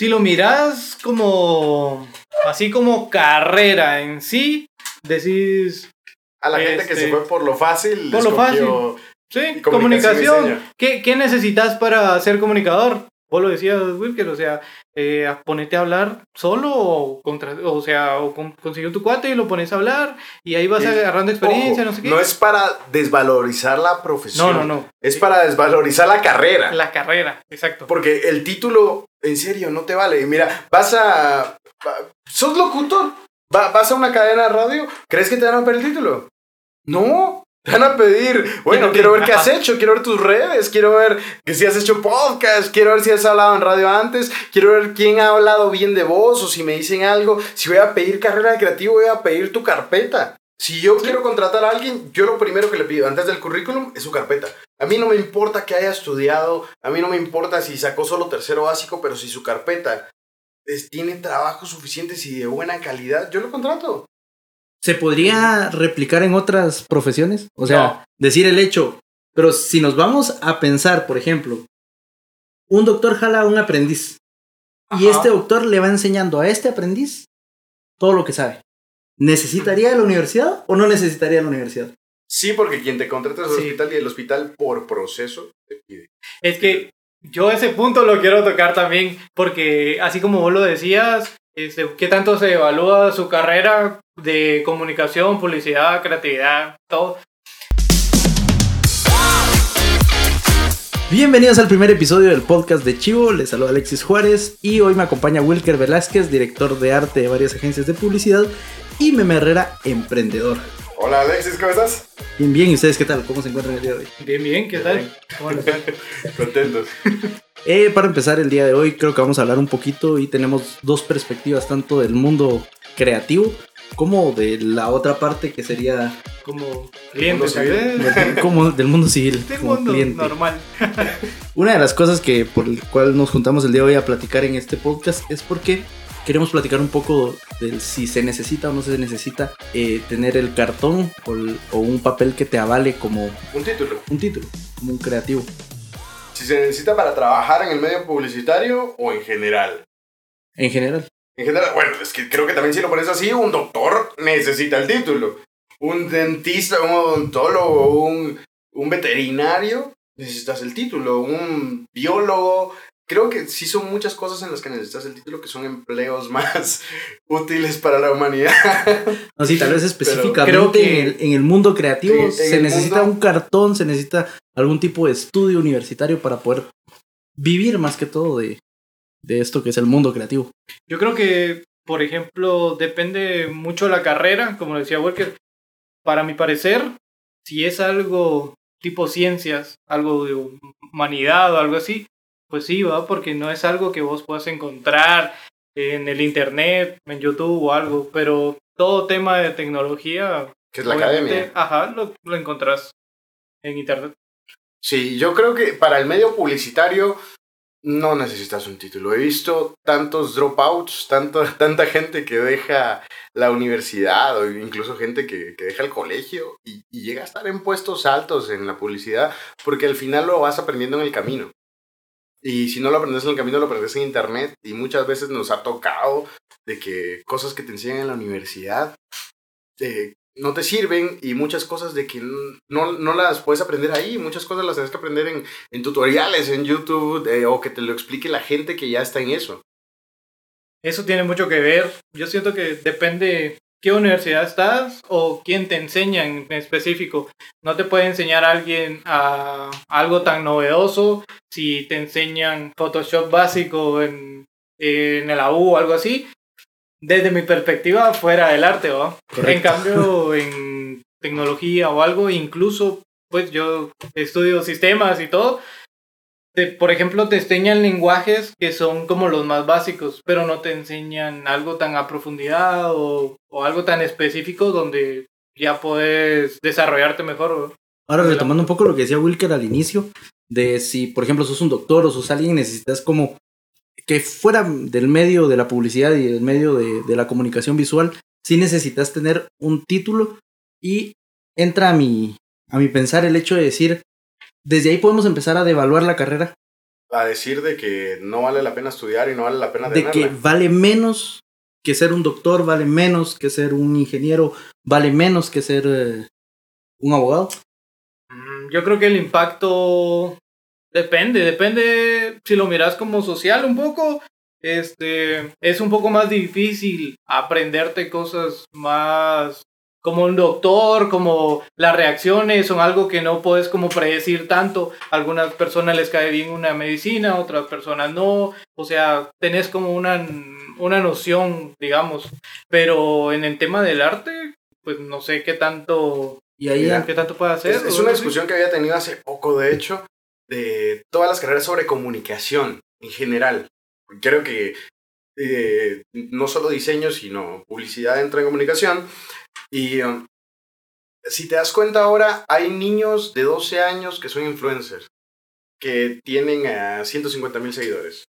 si lo miras como, así como carrera en sí, decís... A la gente que se Este, fue por lo fácil. por lo escogió- Sí, comunicación comunicación. ¿Qué, ¿Qué necesitas para ser comunicador? Vos lo decías, Wilker, o sea, eh, ponete a hablar solo o, contra, o sea, o con- consiguió tu cuate y lo pones a hablar y ahí vas agarrando experiencia, Ojo, no sé qué. No es para desvalorizar la profesión. no, no, no. Es para desvalorizar la carrera. La carrera, exacto. Porque el título, en serio, no te vale. Mira, vas a. sos locutor. Va- vas a una cadena de radio. ¿Crees que te van a pedir el título? No. Te van a pedir, bueno, quiero ver qué has hecho, quiero ver tus redes, quiero ver que si has hecho podcast, quiero ver si has hablado en radio antes, quiero ver quién ha hablado bien de vos o si me dicen algo. Si voy a pedir carrera de creativo, voy a pedir tu carpeta. Si yo quiero contratar a alguien, yo lo primero que le pido antes del currículum es su carpeta. A mí no me importa que haya estudiado, a mí no me importa si sacó solo tercero básico, pero si su carpeta es- tiene trabajos suficientes y de buena calidad, yo lo contrato. ¿Se podría replicar en otras profesiones? O sea, No. decir el hecho. Pero si nos vamos a pensar, por ejemplo, un doctor jala a un aprendiz. Y este doctor le va enseñando a este aprendiz todo lo que sabe. ¿Necesitaría la universidad o no necesitaría la universidad? Sí, porque quien te contrata es el Sí. hospital y el hospital por proceso te pide. Es que yo ese punto lo quiero tocar también, porque así como vos lo decías, este, ¿qué tanto se evalúa su carrera de comunicación, publicidad, creatividad, todo? Bienvenidos al primer episodio del podcast de Chivo, les saluda Alexis Juárez y hoy me acompaña Wilker Velázquez, director de arte de varias agencias de publicidad y Meme Herrera, emprendedor. Hola Alexis, ¿cómo estás? Bien, bien, ¿y ustedes qué tal? ¿Cómo se encuentran el día de hoy? Bien, bien, ¿qué tal? Contentos. Eh, para empezar el día de hoy creo que vamos a hablar un poquito y tenemos dos perspectivas, tanto del mundo creativo como de la otra parte que sería Como Mundo. ¿sabes? como del mundo civil, De como mundo cliente. normal. Una de las cosas que por el cual nos juntamos el día de hoy a platicar en este podcast es porque queremos platicar un poco del si se necesita o no se necesita eh, tener el cartón o, el- o un papel que te avale como Un título. un título, como un creativo. Si se necesita para trabajar en el medio publicitario o en general. En general. En general, bueno, es que creo que también si lo pones así, un doctor necesita el título. Un dentista, un odontólogo, un, un veterinario, necesitas el título. Un biólogo. Creo que sí son muchas cosas en las que necesitas el título que son empleos más útiles para la humanidad. No, sí, tal vez específicamente creo que- en, el, en el mundo creativo se necesita mundo- un cartón, se necesita algún tipo de estudio universitario para poder vivir más que todo de, de esto que es el mundo creativo. Yo creo que, por ejemplo, depende mucho de la carrera, como decía Walker. Para mi parecer, si es algo tipo ciencias, algo de humanidad o algo así, pues sí, va, porque no es algo que vos puedas encontrar en el internet, en YouTube o algo, pero todo tema de tecnología, Que es la obviamente, academia. ajá, lo, lo encontrás en internet. Sí, yo creo que para el medio publicitario no necesitas un título. He visto tantos dropouts, tanto, tanta gente que deja la universidad o incluso gente que, que deja el colegio y, llega a estar en puestos altos en la publicidad porque al final lo vas aprendiendo en el camino. Y si no lo aprendes en el camino, lo aprendes en internet y muchas veces nos ha tocado de que cosas que te enseñan en la universidad eh, no te sirven y muchas cosas de que no, no las puedes aprender ahí, muchas cosas las tienes que aprender en, en tutoriales, en YouTube eh, o que te lo explique la gente que ya está en eso. Eso tiene mucho que ver. Yo siento que depende qué universidad estás o quién te enseña en específico. No te puede enseñar alguien a algo tan novedoso si te enseñan Photoshop básico en, en el AU o algo así. Desde mi perspectiva, fuera del arte, ¿va? En Correcto. cambio, en tecnología o algo, incluso, pues yo estudio sistemas y todo, te- por ejemplo, te enseñan lenguajes que son como los más básicos, pero no te enseñan algo tan a profundidad o, o algo tan específico donde ya puedes desarrollarte mejor. ¿no? Ahora retomando un poco lo que decía Wilker al inicio, de si por ejemplo sos un doctor o sos alguien, necesitas como que fuera del medio de la publicidad y del medio de, de la comunicación visual, sí necesitas tener un título y entra a mi, a mi pensar el hecho de decir, desde ahí podemos empezar a devaluar la carrera. a decir de que no vale la pena estudiar y no vale la pena de que vale menos que ser un doctor, vale menos que ser un ingeniero, vale menos que ser eh, un abogado. Mm, Yo creo que el impacto depende, depende si lo miras como social un poco. Este es un poco más difícil aprenderte cosas más como un doctor, como las reacciones son algo que no puedes como predecir tanto. A algunas personas les cae bien una medicina, a otras personas no. O sea, tenés como una, una noción, digamos. Pero en el tema del arte, pues no sé qué tanto Y ahí ¿Qué tanto puede hacer? Es, es una discusión que había tenido hace poco, de hecho, de todas las carreras sobre comunicación en general. Creo que eh, no solo diseño, sino publicidad entra en comunicación. Y um, si te das cuenta ahora, hay niños de 12 años que son influencers, que tienen a 150 mil seguidores.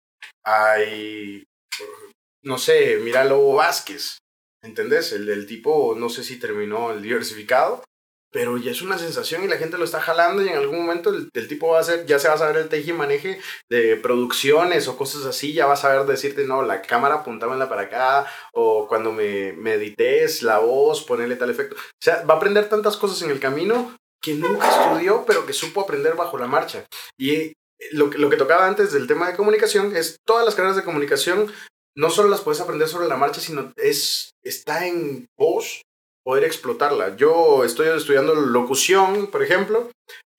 Hay, no sé, mira Lobo Vázquez, ¿entendés? El del tipo, no sé si terminó el diversificado, pero ya es una sensación y la gente lo está jalando y en algún momento el, el tipo va a hacer, ya se va a saber el teje y maneje de producciones o cosas así, ya va a saber decirte, no, la cámara apuntámela para acá, o cuando me, me edites la voz, ponerle tal efecto. O sea, va a aprender tantas cosas en el camino que nunca estudió, pero que supo aprender bajo la marcha. Y eh, lo lo que tocaba antes del tema de comunicación es todas las carreras de comunicación no solo las puedes aprender sobre la marcha, sino es, está en vos poder explotarla. Yo estoy estudiando locución, por ejemplo,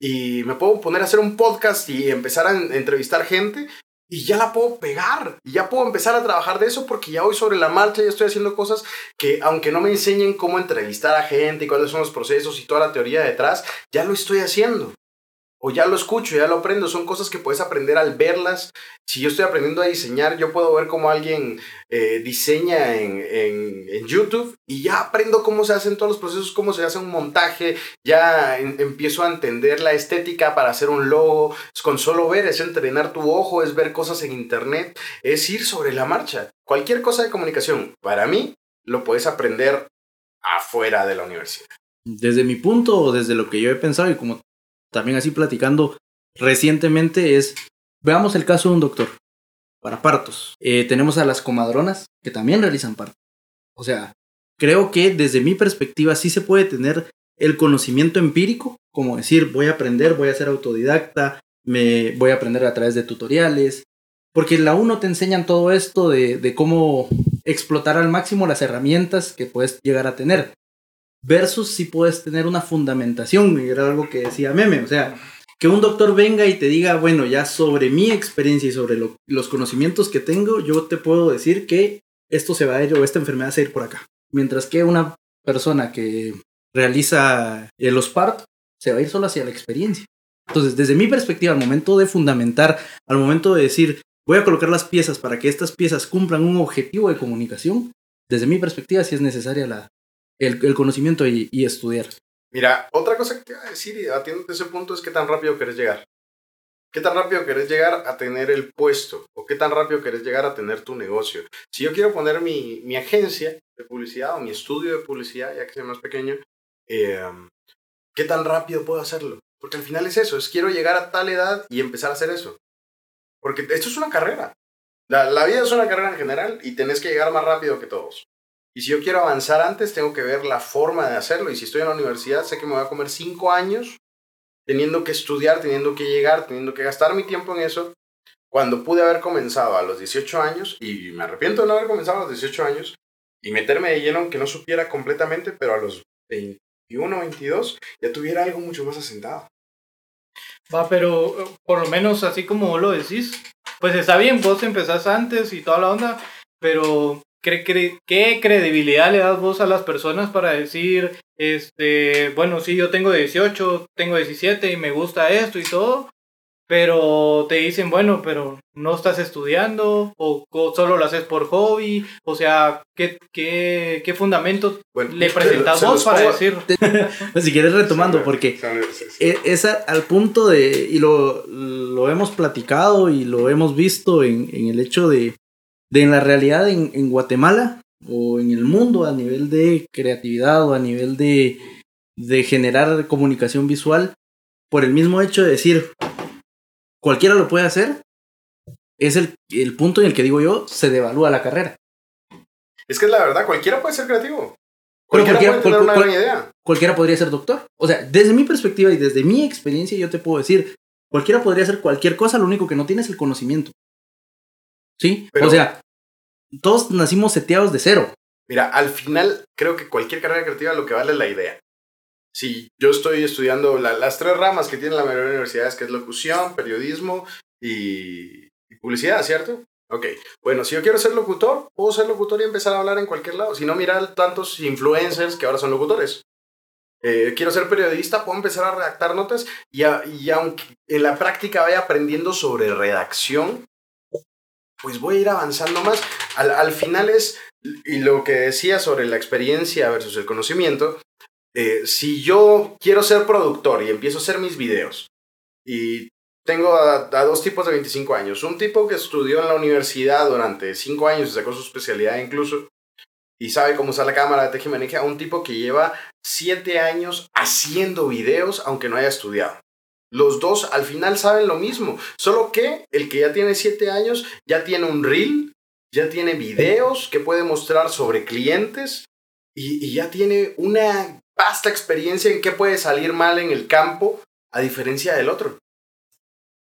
y me puedo poner a hacer un podcast y empezar a en- entrevistar gente y ya la puedo pegar, y ya puedo empezar a trabajar de eso porque ya voy sobre la marcha, ya estoy haciendo cosas que aunque no me enseñen cómo entrevistar a gente y cuáles son los procesos y toda la teoría detrás, ya lo estoy haciendo. O ya lo escucho, ya lo aprendo. Son cosas que puedes aprender al verlas. Si yo estoy aprendiendo a diseñar, yo puedo ver cómo alguien eh, diseña en, en- YouTube y ya aprendo cómo se hacen todos los procesos, cómo se hace un montaje, ya empiezo a entender la estética para hacer un logo. Es con solo ver, es entrenar tu ojo, es ver cosas en internet, es ir sobre la marcha. Cualquier cosa de comunicación, para mí, lo puedes aprender afuera de la universidad. desde mi punto desde lo que yo he pensado y como también así platicando recientemente es, veamos el caso de un doctor para partos. Eh, tenemos a las comadronas que también realizan partos. O sea, creo que desde mi perspectiva sí se puede tener el conocimiento empírico, como decir, voy a aprender, voy a ser autodidacta, me voy a aprender a través de tutoriales, porque la uno te enseñan todo esto de cómo explotar al máximo las herramientas que puedes llegar a tener versus si puedes tener una fundamentación, era algo que decía Meme, o sea, que un doctor venga y te diga, bueno, ya sobre mi experiencia y sobre lo- los conocimientos que tengo, yo te puedo decir que esto se va a ir o esta enfermedad se va a ir por acá. Mientras que una persona que realiza los partos se va a ir solo hacia la experiencia. Entonces, desde mi perspectiva, al momento de fundamentar, al momento de decir, voy a colocar las piezas para que estas piezas cumplan un objetivo de comunicación, desde mi perspectiva sí es necesaria la, el, conocimiento y, estudiar. Mira, otra cosa que te iba a decir y atiéndote ese punto es qué tan rápido querés llegar. ¿Qué tan rápido querés llegar a tener el puesto? ¿O qué tan rápido querés llegar a tener tu negocio? Si yo quiero poner mi, mi agencia de publicidad o mi estudio de publicidad, ya que soy más pequeño, eh, ¿qué tan rápido puedo hacerlo? Porque al final es eso, es quiero llegar a tal edad y empezar a hacer eso. Porque esto es una carrera. La, la vida es una carrera en general y tenés que llegar más rápido que todos. Y si yo quiero avanzar antes, tengo que ver la forma de hacerlo. Y si estoy en la universidad, sé que me voy a comer cinco años teniendo que estudiar, teniendo que llegar, teniendo que gastar mi tiempo en eso. Cuando pude haber comenzado a los 18 años, y me arrepiento de no haber comenzado a los 18 años, y meterme de lleno, aunque no supiera completamente, pero a los 21, 22, ya tuviera algo mucho más asentado. Va, pero eh, por lo menos así como vos lo decís, pues está bien, vos empezás antes y toda la onda, pero ¿qué, cre- qué credibilidad le das vos a las personas para decir, este, bueno, sí, yo tengo 18, tengo 17 y me gusta esto y todo, pero te dicen, bueno, pero no estás estudiando o, o solo lo haces por hobby, o sea, ¿qué, qué, qué fundamento Bueno, le se- presentas se vos para pongo- decir? Pues si quieres retomando, Sí, porque sí, sí. e- es al punto de, y lo, lo hemos platicado y lo hemos visto en, en el hecho de, de en la realidad en, en Guatemala o en el mundo a nivel de creatividad o a nivel de, de generar comunicación visual, por el mismo hecho de decir, cualquiera lo puede hacer, es el, el punto en el que digo yo, se devalúa la carrera. Es que es la verdad, cualquiera puede ser creativo. Cualquiera cualquiera- puede tener cual- una cual- idea. Cualquiera podría ser doctor. O sea, desde mi perspectiva y desde mi experiencia, yo te puedo decir, cualquiera podría hacer cualquier cosa, lo único que no tiene es el conocimiento. ¿Sí? Pero- o sea, todos nacimos seteados de cero. Mira, al final creo que cualquier carrera creativa lo que vale es la idea. Si yo estoy estudiando la- las tres ramas que tienen la mayoría de universidades, que es locución, periodismo y, y publicidad, ¿cierto? Ok, bueno, si yo quiero ser locutor, puedo ser locutor y empezar a hablar en cualquier lado. Si no, mira tantos influencers que ahora son locutores. Eh, quiero ser periodista, puedo empezar a redactar notas y, a- y aunque en la práctica vaya aprendiendo sobre redacción, pues voy a ir avanzando más. Al, al final es, y lo que decía sobre la experiencia versus el conocimiento, eh, si yo quiero ser productor y empiezo a hacer mis videos y tengo a, dos tipos de 25 años, un tipo que estudió en la universidad durante 5 años y sacó su especialidad incluso y sabe cómo usar la cámara de tejimaneje, a un tipo que lleva 7 años haciendo videos aunque no haya estudiado. Los dos al final saben lo mismo, solo que el que ya tiene 7 años ya tiene un reel, ya tiene videos que puede mostrar sobre clientes y, y ya tiene una vasta experiencia en qué puede salir mal en el campo a diferencia del otro.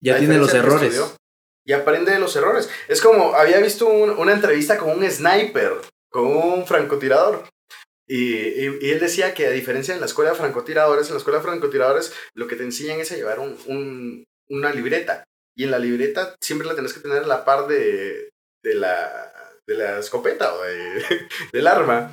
Ya A tiene los errores. estudió. Y aprende de los errores. Es como, había visto un- una entrevista con un sniper, con un francotirador. Y, él decía que a diferencia en la escuela de francotiradores, en la escuela de francotiradores lo que te enseñan es a llevar un- un- una libreta. Y en la libreta siempre la tenés que tener la par de, de, la, de la escopeta o de- del arma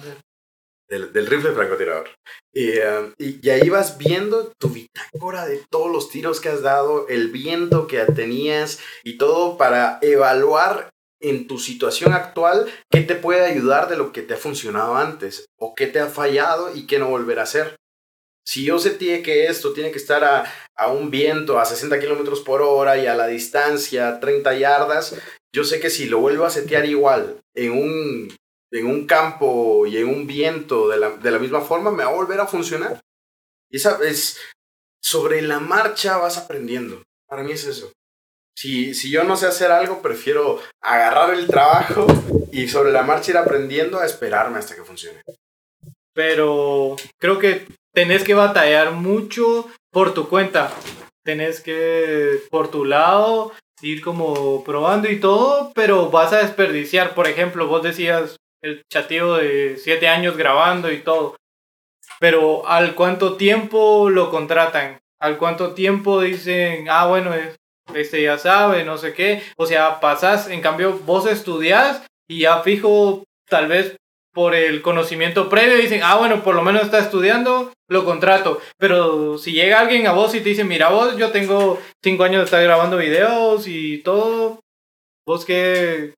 del, del rifle francotirador. Y, um, y, y ahí vas viendo tu bitácora de todos los tiros que has dado, el viento que tenías y todo para evaluar en tu situación actual qué te puede ayudar de lo que te ha funcionado antes o qué te ha fallado y qué no volver a hacer. Si yo sentí que esto tiene que estar a, a un viento a 60 kilómetros por hora y a la distancia 30 yardas, yo sé que si lo vuelvo a setear igual en un en un campo y en un viento de la, de la misma forma, me va a volver a funcionar. Y esa es, sobre la marcha vas aprendiendo. Para mí es eso. Si, si yo no sé hacer algo, prefiero agarrar el trabajo y sobre la marcha ir aprendiendo a esperarme hasta que funcione. Pero creo que tenés que batallar mucho por tu cuenta. Tenés que, por tu lado, ir como probando y todo, pero vas a desperdiciar. Por ejemplo, vos decías el chateo de siete años grabando y todo. Pero ¿al cuánto tiempo lo contratan? ¿Al cuánto tiempo dicen, ah, bueno, es- este ya sabe, no sé qué? O sea, pasás, en cambio, vos estudiás y ya fijo, tal vez por el conocimiento previo, dicen, ah, bueno, por lo menos está estudiando, lo contrato. Pero si llega alguien a vos y te dice, mira vos, yo tengo cinco años de estar grabando videos y todo, vos que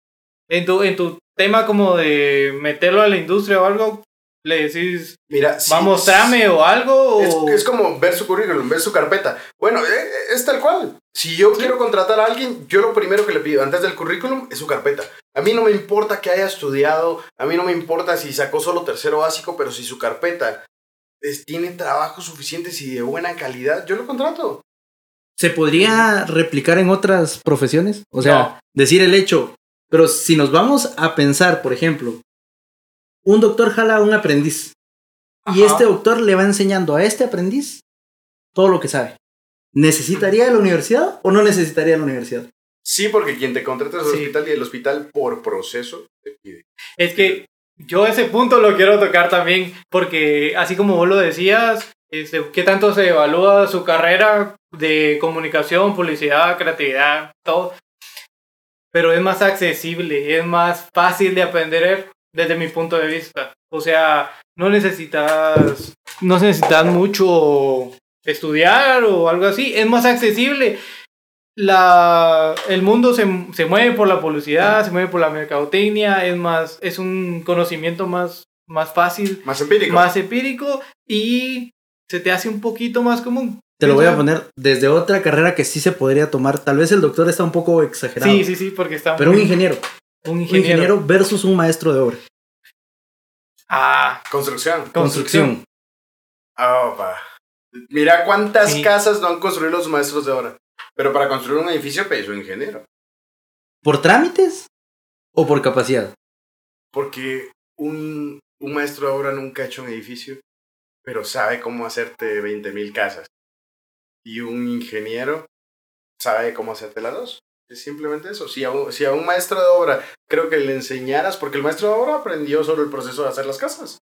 en tu, en tu tema como de meterlo a la industria o algo, le decís, Mira, si- va a mostrarme o algo, Es, o... es como ver su currículum, ver su carpeta. Bueno, eh, eh, es tal cual. Si yo quiero contratar a alguien, yo lo primero que le pido antes del currículum es su carpeta. A mí no me importa que haya estudiado, a mí no me importa si sacó solo tercero básico, pero si su carpeta es- tiene trabajos suficientes y de buena calidad, yo lo contrato. ¿Se podría replicar en otras profesiones? O sea, No. decir el hecho. Pero si nos vamos a pensar, por ejemplo, un doctor jala a un aprendiz. Y este doctor le va enseñando a este aprendiz todo lo que sabe. ¿Necesitaría la universidad o no necesitaría la universidad? Sí, porque quien te contrata es el Sí. hospital y el hospital por proceso te pide. Es que yo ese punto lo quiero tocar también, porque así como vos lo decías, este, ¿qué tanto se evalúa su carrera de comunicación, publicidad, creatividad, todo? Pero es más accesible, es más fácil de aprender desde mi punto de vista. O sea, no necesitas, no necesitas mucho estudiar o algo así, es más accesible. La, el mundo se, se mueve por la publicidad, se mueve por la mercadotecnia, es más, es un conocimiento más, más fácil, Más empírico. más empírico y se te hace un poquito más común. Te lo voy a poner desde otra carrera que sí se podría tomar. Tal vez el doctor está un poco exagerado. Sí, sí, sí, porque está Pero un ingeniero. Un Un ingeniero. versus un maestro de obra. Ah, Construcción. construcción. Ah, pa. Mira cuántas Sí. casas no han construido los maestros de obra. Pero para construir un edificio, pues un ingeniero. ¿Por trámites o por capacidad? Porque un, un maestro de obra nunca ha hecho un edificio, pero sabe cómo hacerte 20.000 casas. Y un ingeniero sabe cómo hacerte las dos. Es simplemente eso. Si a, un, si a un maestro de obra creo que le enseñaras, porque el maestro de obra aprendió solo el proceso de hacer las casas.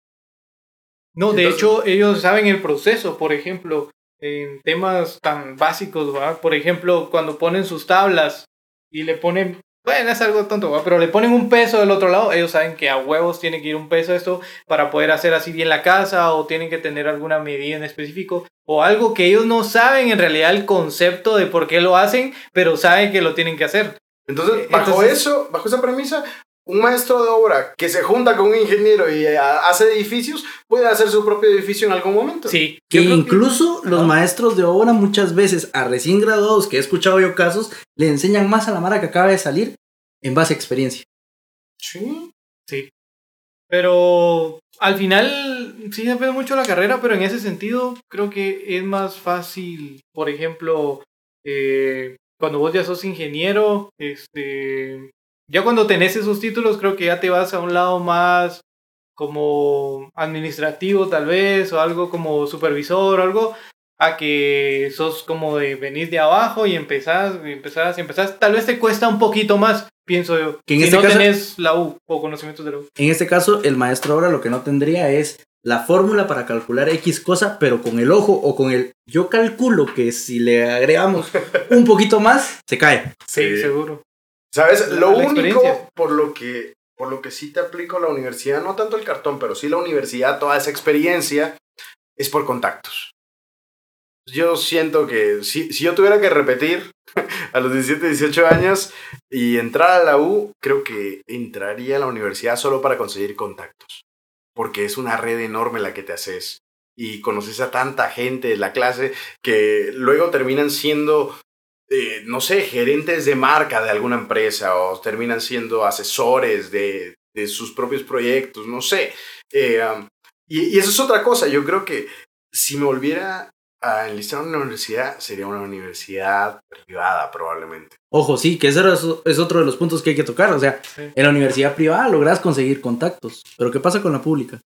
No, de hecho, ellos saben el proceso, por ejemplo, en temas tan básicos, ¿va? Por ejemplo, cuando ponen sus tablas y le ponen, bueno, es algo tonto, ¿va? Pero le ponen un peso del otro lado, ellos saben que a huevos tiene que ir un peso esto para poder hacer así bien la casa o tienen que tener alguna medida en específico o algo que ellos no saben en realidad el concepto de por qué lo hacen, pero saben que lo tienen que hacer. Entonces, Eh, bajo entonces- eso, bajo esa premisa, un maestro de obra que se junta con un ingeniero y eh, hace edificios, puede hacer su propio edificio en algún momento. Sí, Que incluso los maestros de obra muchas veces a recién graduados, que he escuchado yo casos, le enseñan más a la mara que acaba de salir en base a experiencia. Sí. Pero al final sí depende mucho de la carrera, pero en ese sentido creo que es más fácil, por ejemplo, eh, cuando vos ya sos ingeniero, este, ya cuando tenés esos títulos creo que ya te vas a un lado más como administrativo tal vez, o algo como supervisor o algo, a que sos como de venir de abajo y empezás, y empezás, y empezás, tal vez te cuesta un poquito más, pienso yo, Que en si este no caso- tenés la U o conocimientos de la U. En este caso, el maestro ahora lo que no tendría es la fórmula para calcular X cosa, pero con el ojo o con el... Yo calculo que si le agregamos un poquito más, se cae. Sí, Sí. seguro. ¿Sabes? Lo único por lo que por lo que sí te aplico la universidad, no tanto el cartón, pero sí la universidad, toda esa experiencia, es por contactos. Yo siento que si, si yo tuviera que repetir a los 17, 18 años y entrar a la U, creo que entraría a la universidad solo para conseguir contactos. Porque es una red enorme la que te haces. Y conoces a tanta gente de la clase que luego terminan siendo eh, no sé, gerentes de marca de alguna empresa o terminan siendo asesores de, de sus propios proyectos, no sé. Eh, um, y, y eso es otra cosa, yo creo que si me volviera a enlistar a una universidad, sería una universidad privada probablemente. Ojo, sí, que ese es otro de los puntos que hay que tocar. O sea, Sí. en la universidad privada logras conseguir contactos. Pero ¿qué pasa con la pública?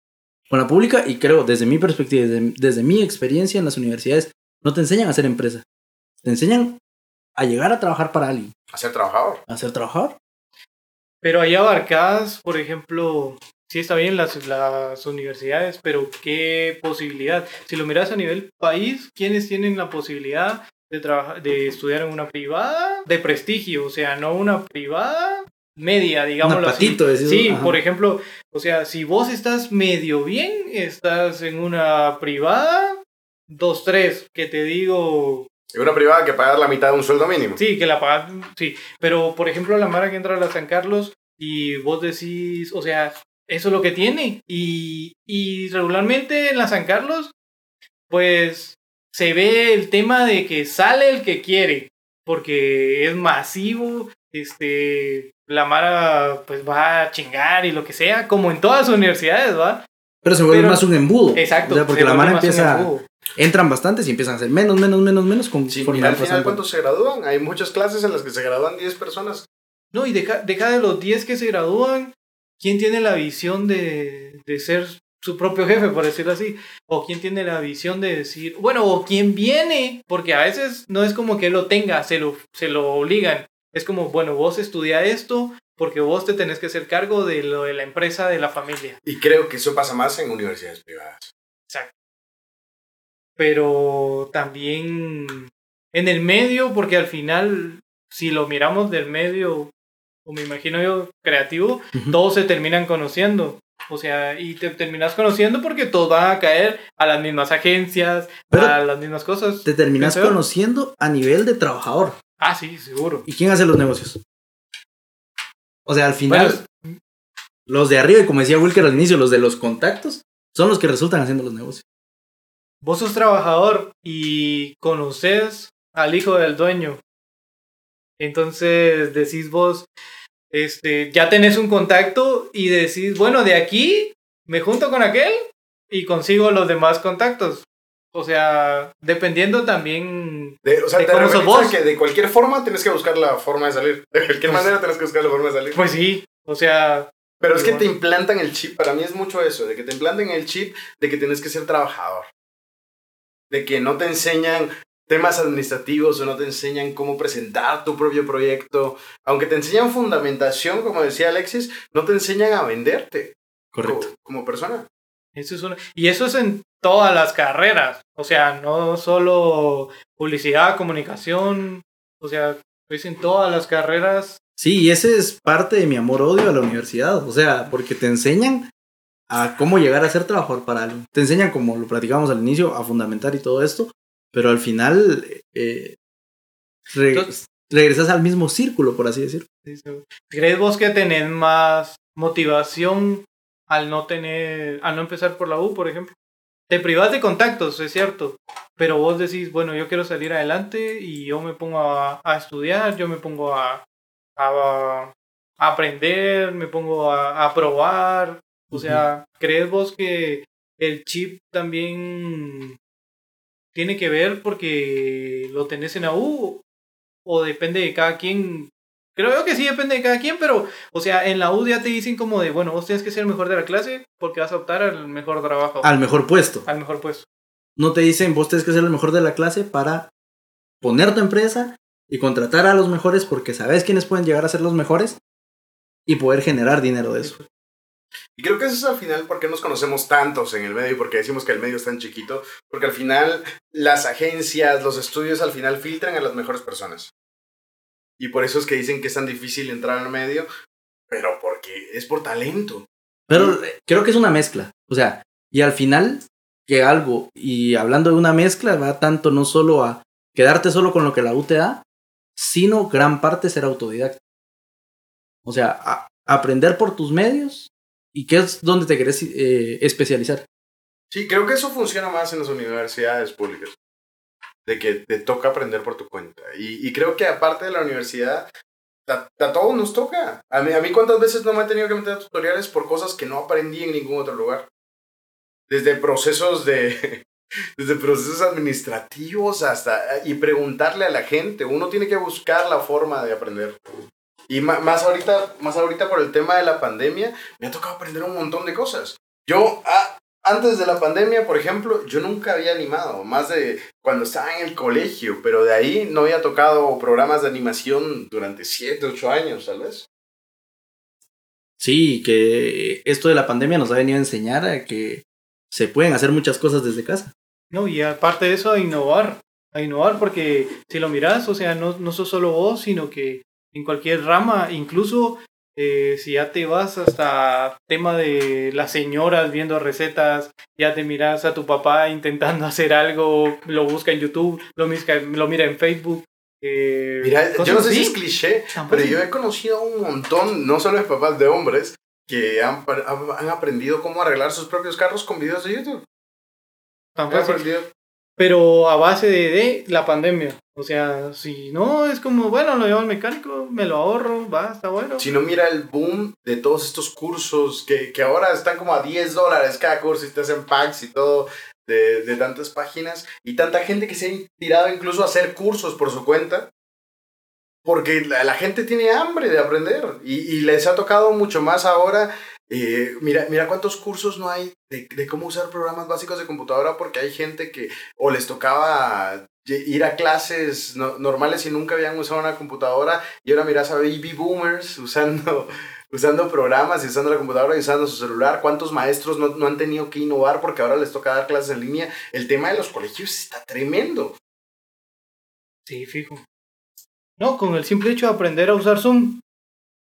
Con la pública, y creo, desde mi perspectiva, desde, desde mi experiencia en las universidades, no te enseñan a hacer empresa. Te enseñan a llegar a trabajar para alguien, A ser trabajador. a ser trabajador. Pero ahí abarcas, por ejemplo, sí está bien las, las universidades, pero qué posibilidad. Si lo miras a nivel país, ¿quiénes tienen la posibilidad de, trabajar, de estudiar en una privada de prestigio? O sea, no una privada media, digámoslo así. patito, decís, Sí, ajá. por ejemplo, o sea, si vos estás medio bien, estás en una privada, dos, tres, que te digo, Una privada que pagar la mitad de un sueldo mínimo. Sí, que la pagas, sí. Pero, por ejemplo, la Mara que entra a la San Carlos y vos decís, o sea, eso es lo que tiene. Y, y regularmente en la San Carlos, pues se ve el tema de que sale el que quiere, porque es masivo, este, la Mara pues va a chingar y lo que sea, como en todas las universidades, ¿va? Pero se vuelve Pero- más un embudo. Exacto. O sea, porque se la mara empieza. Entran bastantes y empiezan a hacer menos, menos, menos, menos. Con, Sí, mira, al final. ¿cuántos se gradúan? Hay muchas clases en las que se gradúan 10 personas. No, y deja, deja de los 10 que se gradúan, ¿quién tiene la visión de, de ser su propio jefe, por decirlo así? O quién tiene la visión de decir, bueno, o quién viene, porque a veces no es como que él lo tenga, se lo, se lo obligan. Es como, bueno, vos estudia esto porque vos te tenés que hacer cargo de lo de la empresa, de la familia. Y creo que eso pasa más en universidades privadas. Pero también en el medio, porque al final, si lo miramos del medio, o me imagino yo, creativo, todos se terminan conociendo. O sea, y te terminas conociendo porque todos van a caer a las mismas agencias, Pero a las mismas cosas. Te terminas conociendo a nivel de trabajador. Ah, sí, seguro. ¿Y quién hace los negocios? O sea, al final, Bueno, los de arriba, y como decía Wilker al inicio, los de los contactos, son los que resultan haciendo los negocios. Vos sos trabajador y conoces al hijo del dueño. Entonces decís vos, este, ya tenés un contacto y decís, bueno, de aquí me junto con aquel y consigo los demás contactos. O sea, dependiendo también. De, o sea, de te cómo sos vos. que de cualquier forma tienes que buscar la forma de salir. De cualquier Pues- manera tienes que buscar la forma de salir. Pues sí, o sea, Pero es que te implantan el chip, para mí es mucho eso, de que te implanten el chip de que tienes que ser trabajador. De que no te enseñan temas administrativos o no te enseñan cómo presentar tu propio proyecto. Aunque te enseñan fundamentación, como decía Alexis, no te enseñan a venderte Correcto. co- como persona. eso es una... Y eso es en todas las carreras. O sea, no solo publicidad, comunicación. O sea, es en todas las carreras. Sí, y ese es parte de mi amor-odio a la universidad. O sea, porque te enseñan a cómo llegar a ser trabajador para algo. Te enseñan, como lo platicábamos al inicio, a fundamentar y todo esto. Pero al final eh, re- Entonces- regresas al mismo círculo, por así decirlo. ¿Crees vos que tenés más motivación al no tener, al no empezar por la U, por ejemplo? Te privas de contactos, es cierto, pero vos decís, bueno, yo quiero salir adelante y yo me pongo a, a estudiar, yo me pongo a, a- a aprender, me pongo a, a probar. O sea, ¿crees vos que el chip también tiene que ver porque lo tenés en la U o depende de cada quien? Creo que sí depende de cada quien, pero, o sea, en la U ya te dicen como de, bueno, vos tienes que ser el mejor de la clase porque vas a optar al mejor trabajo, Al mejor puesto. al mejor puesto. No te dicen, vos tenés que ser el mejor de la clase para poner tu empresa y contratar a los mejores porque sabes quiénes pueden llegar a ser los mejores y poder generar dinero de eso. Y creo que eso es al final por qué nos conocemos tantos en el medio y por qué decimos que el medio es tan chiquito. Porque al final las agencias, los estudios al final filtran a las mejores personas. Y por eso es que dicen que es tan difícil entrar al medio, pero porque es por talento. Pero eh, creo que es una mezcla. O sea, y al final, que algo, y hablando de una mezcla, va tanto no solo a quedarte solo con lo que la U te da, sino gran parte ser autodidacta. O sea, a- aprender por tus medios y qué es donde te querés eh, especializar. Sí, creo que eso funciona más en las universidades públicas. De que te toca aprender por tu cuenta. Y, creo que aparte de la universidad, a, a todos nos toca. A mí, a mí cuántas veces no me he tenido que meter a tutoriales por cosas que no aprendí en ningún otro lugar. Desde procesos de... Desde procesos administrativos hasta... Y preguntarle a la gente. Uno tiene que buscar la forma de aprender. Y más ahorita, más ahorita por el tema de la pandemia, me ha tocado aprender un montón de cosas. Yo, ah, antes de la pandemia, por ejemplo, yo nunca había animado, más de cuando estaba en el colegio, pero de ahí no había tocado programas de animación durante 7, 8 años, tal vez. Sí, que esto de la pandemia nos ha venido a enseñar a que se pueden hacer muchas cosas desde casa. No, y aparte de eso, a innovar. A innovar, porque si lo miras, o sea, no, no sos solo vos, sino que en cualquier rama, incluso eh, si ya te vas hasta tema de las señoras viendo recetas, ya te miras a tu papá intentando hacer algo, lo busca en YouTube, lo, misca- lo mira en Facebook. eh, Mira, yo no sé si es cliché, pero yo he conocido un montón, no solo de papás, de hombres, que han, han aprendido cómo arreglar sus propios carros con videos de YouTube. Pero a base de, de la pandemia. O sea, si no, es como, bueno, lo llevo al mecánico, me lo ahorro, va, está bueno. Si no, mira el boom de todos estos cursos que, que ahora están como a 10 dólares cada curso y te hacen packs y todo de, de tantas páginas y tanta gente que se ha tirado incluso a hacer cursos por su cuenta porque la, la gente tiene hambre de aprender y, y les ha tocado mucho más ahora. eh, mira, mira cuántos cursos no hay de, de cómo usar programas básicos de computadora porque hay gente que o les tocaba ir a clases no- normales y nunca habían usado una computadora y ahora miras a baby boomers usando, usando programas y usando la computadora y usando su celular. ¿Cuántos maestros no, no han tenido que innovar porque ahora les toca dar clases en línea? El tema de los colegios está tremendo. Sí, fijo. No, con el simple hecho de aprender a usar Zoom,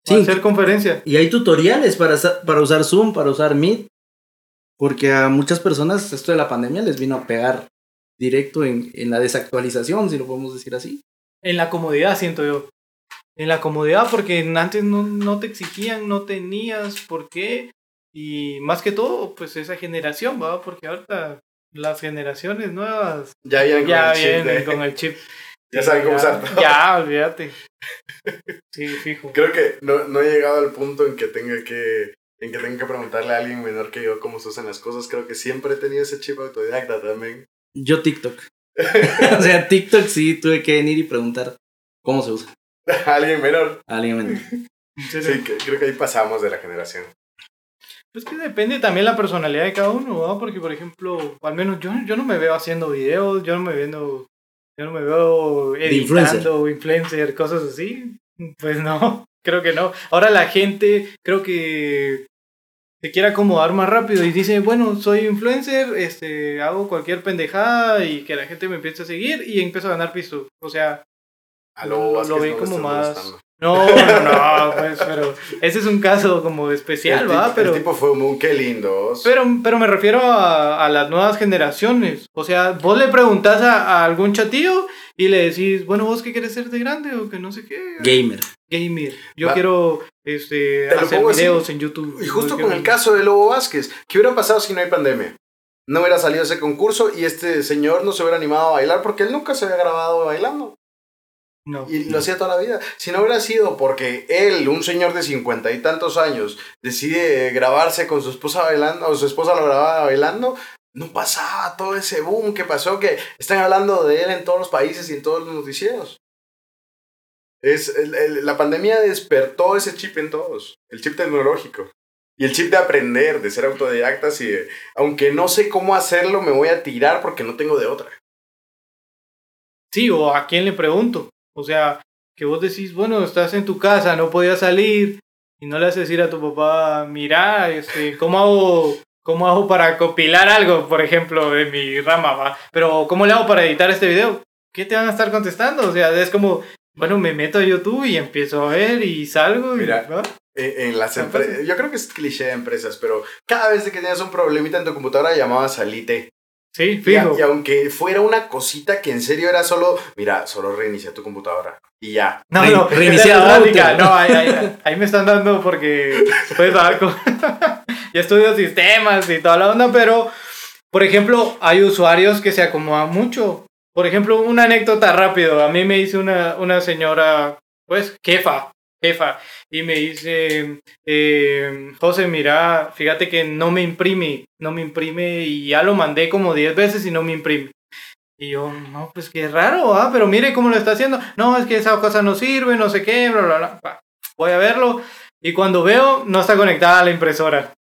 Sí. hacer conferencia. Y hay tutoriales para, para usar Zoom, para usar Meet, porque a muchas personas esto de la pandemia les vino a pegar directo en, en la desactualización, si lo podemos decir así. En la comodidad, siento yo. En la comodidad, porque antes no, no te exigían, no tenías por qué. Y más que todo, pues esa generación, ¿va? Porque ahorita las generaciones nuevas Ya vienen con el chip vienen de- con el chip. Ya saben cómo usar todo. Ya, olvídate. Sí, fijo. Creo que no, no he llegado al punto en que tenga que en que tenga que preguntarle a alguien menor que yo cómo se usan las cosas. Creo que siempre he tenido ese chip autodidacta también. Yo TikTok. o sea, TikTok sí tuve que venir y preguntar cómo se usa. Alguien menor. Alguien menor. Sí, creo que ahí pasamos de la generación. Pues que depende también la personalidad de cada uno, ¿va? Porque, por ejemplo, al menos yo, yo no me veo haciendo videos, yo no me veo, yo no me veo influencer. editando, influencer, cosas así. Pues no, creo que no. Ahora la gente, creo que se quiere acomodar más rápido y dice, bueno, soy influencer, este, hago cualquier pendejada y que la gente me empiece a seguir y empiezo a ganar piso. O sea, Lo- lo ve no como más- no, no, no, pues, pero ese es un caso como especial, el, ¿va? Pero... el tipo fue muy qué lindo. Pero, pero me refiero a, a las nuevas generaciones. O sea, vos le preguntás a, a algún chatillo y le decís, bueno, vos qué quieres ser de grande o que no sé qué. Gamer. Gamer. Yo Va. quiero este, hacer así. videos en YouTube. Y justo con el caso de Lobo Vázquez, ¿qué hubiera pasado si no hay pandemia? No hubiera salido ese concurso y este señor no se hubiera animado a bailar porque él nunca se había grabado bailando. No. Y lo hacía toda la vida. Si no hubiera sido porque él, un señor de cincuenta y tantos años, decide grabarse con su esposa bailando, o su esposa lo grababa bailando, no pasaba todo ese boom que pasó, que están hablando de él en todos los países y en todos los noticieros. Es, el- el- la pandemia despertó ese chip en todos, el chip tecnológico. Y el chip de aprender, de ser autodidactas y de, aunque no sé cómo hacerlo, me voy a tirar porque no tengo de otra. Sí, o a quién le pregunto. O sea, que vos decís, bueno, estás en tu casa, no podías salir y no le haces decir a tu papá, mira, este, ¿cómo hago, cómo hago para compilar algo, por ejemplo, de mi rama, va? Pero, ¿cómo le hago para editar este video? ¿Qué te van a estar contestando? O sea, es como, bueno, me meto a YouTube y empiezo a ver y salgo y... Mira, ¿va? En, en las empresas, yo creo que es cliché de empresas, pero cada vez que tenías un problemita en tu computadora llamabas al IT. Sí, Y, fijo. y aunque fuera una cosita que en serio era solo, mira, solo reinicia tu computadora y ya. No, Re- no, la router. No, ahí, ahí, ahí me están dando porque pues algo. Yo estudio sistemas y toda la onda, pero por ejemplo, hay usuarios que se acomodan mucho. Por ejemplo, una anécdota rápido. A mí me dice una, una señora, pues, jefa, jefa, y me dice, eh, José, mira, fíjate que no me imprime, no me imprime y ya lo mandé como 10 veces y no me imprime. Y yo, no, pues qué raro, ¿ah? Pero mire cómo lo está haciendo. No, es que esa cosa no sirve, no sé qué, bla, bla, bla. Voy a verlo. Y cuando veo, no está conectada a la impresora.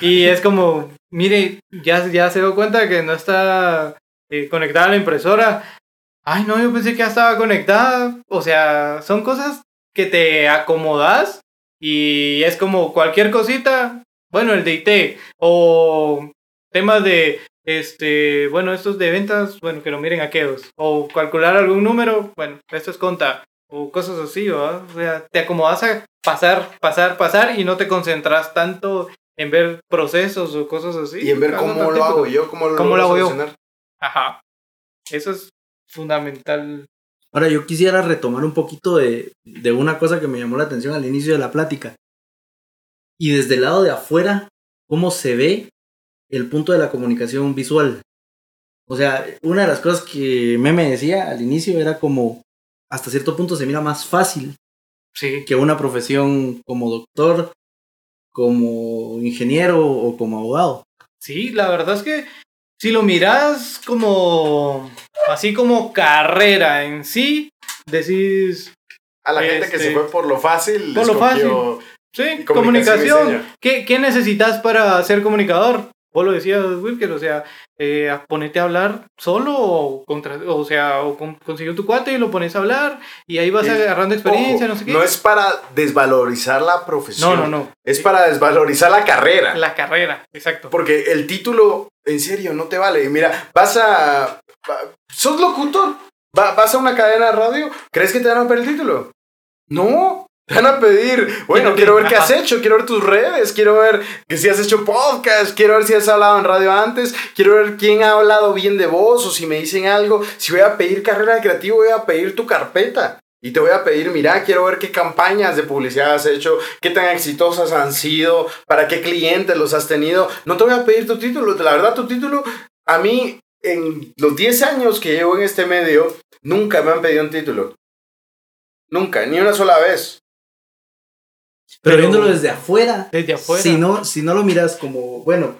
Y es como, mire, ya, ya se dio cuenta que no está eh, conectada a la impresora. Ay, no, yo pensé que ya estaba conectada. O sea, son cosas que te acomodas y es como cualquier cosita. Bueno, el de IT o temas de este, bueno, estos de ventas, bueno, que lo miren aquellos. O calcular algún número, bueno, esto es conta. O cosas así, ¿verdad? O sea, te acomodas a pasar, pasar, pasar y no te concentras tanto en ver procesos o cosas así. y en ver cómo lo hago yo, cómo lo, ¿Cómo lo hago yo? Ajá. Eso es fundamental. Ahora, yo quisiera retomar un poquito de, de una cosa que me llamó la atención al inicio de la plática. Y desde el lado de afuera, ¿cómo se ve el punto de la comunicación visual? O sea, una de las cosas que Meme decía al inicio era como, hasta cierto punto se mira más fácil Sí. que una profesión como doctor, como ingeniero o como abogado. Sí, la verdad es que si lo miras como así como carrera en sí, decís, A la gente que Este, se fue por lo fácil, por lo escogió sí, comunicación. ¿Qué, ¿Qué necesitas para ser comunicador? Vos lo decías, Wilker, o sea, eh, ponete a hablar solo o, contra, o sea, o con, consiguió tu cuate y lo pones a hablar y ahí vas agarrando experiencia, Ojo, no sé qué. no es para desvalorizar la profesión. no, no, no. Es para desvalorizar la carrera. La carrera, exacto. Porque el título, en serio, no te vale. Mira, vas a. sos locutor. Va- vas a una cadena de radio. ¿Crees que te van a el título? No. Te van a pedir, bueno, quiero ver qué has hecho, quiero ver tus redes, quiero ver que si has hecho podcast, quiero ver si has hablado en radio antes, quiero ver quién ha hablado bien de vos o si me dicen algo. Si voy a pedir carrera de creativo, voy a pedir tu carpeta. Y te voy a pedir, mira, quiero ver qué campañas de publicidad has hecho, qué tan exitosas han sido, para qué clientes los has tenido. No te voy a pedir tu título, la verdad tu título, a mí en los 10 años que llevo en este medio, nunca me han pedido un título. Nunca, ni una sola vez. Pero, Pero- viéndolo desde afuera, Desde afuera. si no, si no lo miras como, bueno,